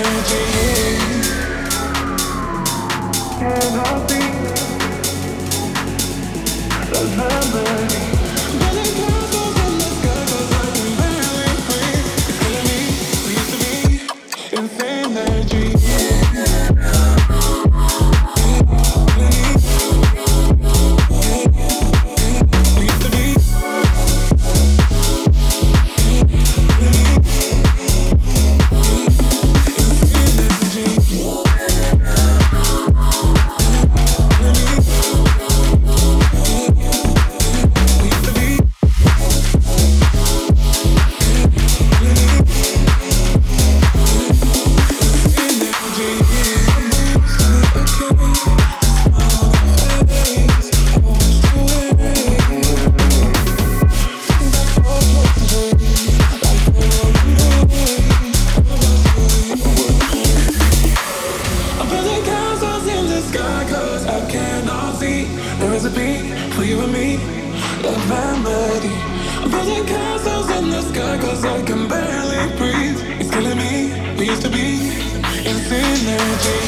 Can I be the memory? Synergy. Can barely breathe It's killing me. We used to be An infinite energy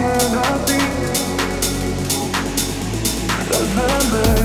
And I be that remedy?